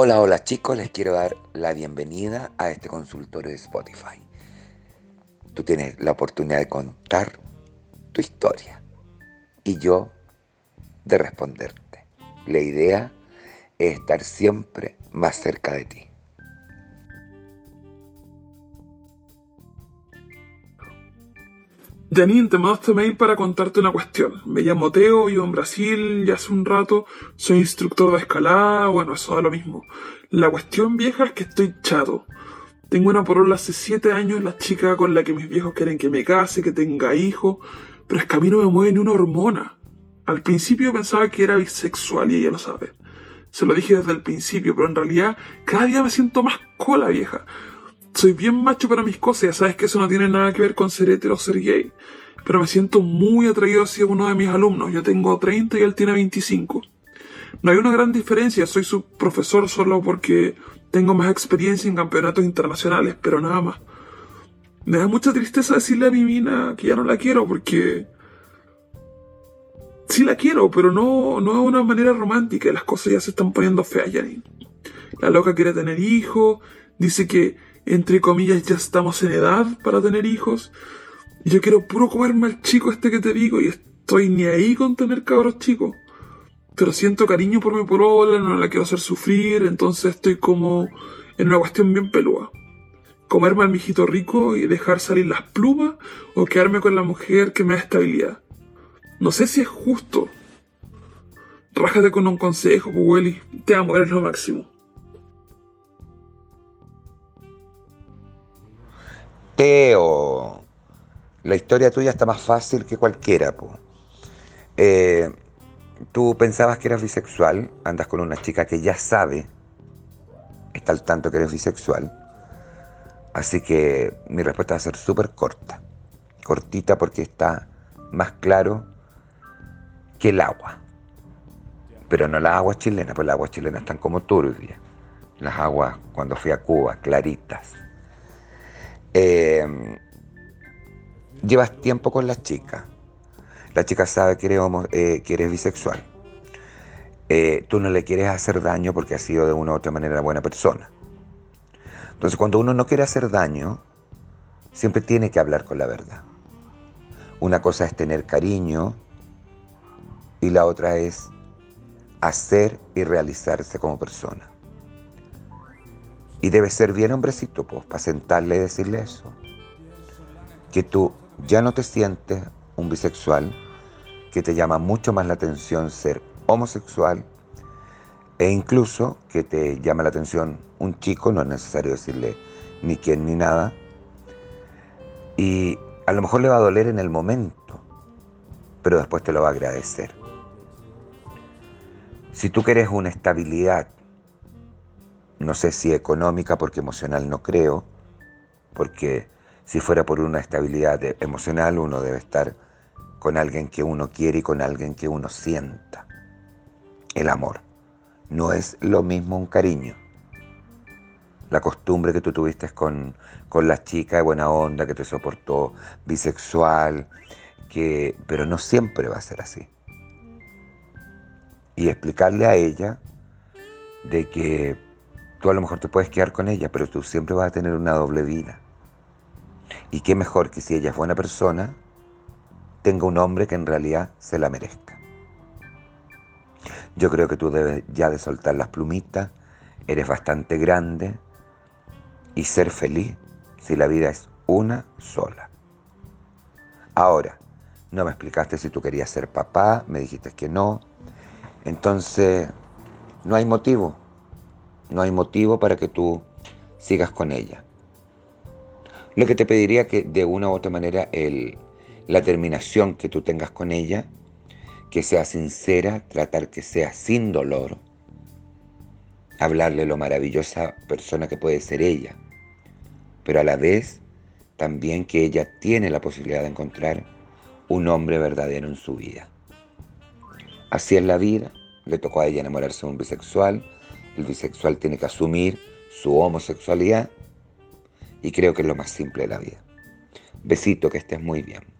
Hola, hola chicos, les quiero dar la bienvenida a este consultorio de Spotify. Tú tienes la oportunidad de contar tu historia y yo de responderte. La idea es estar siempre más cerca de ti. Janine, te mando este mail para contarte una cuestión. Me llamo Teo, vivo en Brasil y hace un rato soy instructor de escalada, bueno, eso da lo mismo. La cuestión vieja es que estoy chato. Tengo una porola hace siete años, la chica con la que mis viejos quieren que me case, que tenga hijos, pero es que a mí no me mueve ni una hormona. Al principio pensaba que era bisexual y ella lo sabe. Se lo dije desde el principio, pero en realidad cada día me siento más cola vieja soy bien macho para mis cosas, ya sabes que eso no tiene nada que ver con ser hetero o ser gay. Pero me siento muy atraído hacia uno de mis alumnos. Yo tengo 30 y él tiene 25. No hay una gran diferencia, soy su profesor solo porque tengo más experiencia en campeonatos internacionales, pero nada más. Me da mucha tristeza decirle a mi mina que ya no la quiero porque... Sí la quiero, pero no, no de una manera romántica. Las cosas ya se están poniendo feas, Janine. La loca quiere tener hijos, dice que entre comillas, ya estamos en edad para tener hijos. Yo quiero puro comerme al chico este que te digo y estoy ni ahí con tener cabros chicos. Pero siento cariño por mi polola, no la quiero hacer sufrir, entonces estoy como en una cuestión bien pelúa. Comerme al mijito rico y dejar salir las plumas o quedarme con la mujer que me da estabilidad. No sé si es justo. Rájate con un consejo, Willy. Te amo, eres lo máximo. Teo, la historia tuya está más fácil que cualquiera. Eh, tú pensabas que eras bisexual, andas con una chica que ya sabe, está al tanto que eres bisexual. Así que mi respuesta va a ser súper corta. Cortita porque está más claro que el agua. Pero no las aguas chilenas, pues las aguas chilenas están como turbias. Las aguas cuando fui a Cuba, claritas. Eh, llevas tiempo con la chica. La chica sabe que eres, eh, bisexual. Eh, tú no le quieres hacer daño porque ha sido de una u otra manera buena persona. Entonces, cuando uno no quiere hacer daño, siempre tiene que hablar con la verdad. Una cosa es tener cariño y la otra es hacer y realizarse como persona. Y debe ser bien hombrecito, pues, para sentarle y decirle eso. Que tú ya no te sientes un bisexual, que te llama mucho más la atención ser homosexual, e incluso que te llama la atención un chico, no es necesario decirle ni quién ni nada, y a lo mejor le va a doler en el momento, pero después te lo va a agradecer. Si tú quieres una estabilidad no sé si económica, porque emocional no creo, porque si fuera por una estabilidad emocional uno debe estar con alguien que uno quiere y con alguien que uno sienta. El amor. No es lo mismo un cariño. La costumbre que tú tuviste con, con la chica de buena onda, que te soportó, bisexual, que, pero no siempre va a ser así. Y explicarle a ella de que Tú a lo mejor te puedes quedar con ella, pero tú siempre vas a tener una doble vida. Y qué mejor que si ella es buena persona, tenga un hombre que en realidad se la merezca. Yo creo que tú debes ya de soltar las plumitas, eres bastante grande y ser feliz si la vida es una sola. Ahora, no me explicaste si tú querías ser papá, me dijiste que no. Entonces, no hay motivo. No hay motivo para que tú sigas con ella. Lo que te pediría que de una u otra manera el, la terminación que tú tengas con ella, que sea sincera, tratar que sea sin dolor, hablarle lo maravillosa persona que puede ser ella, pero a la vez también que ella tiene la posibilidad de encontrar un hombre verdadero en su vida. Así es la vida, le tocó a ella enamorarse de un bisexual, el bisexual tiene que asumir su homosexualidad y creo que es lo más simple de la vida. Besito, que estés muy bien.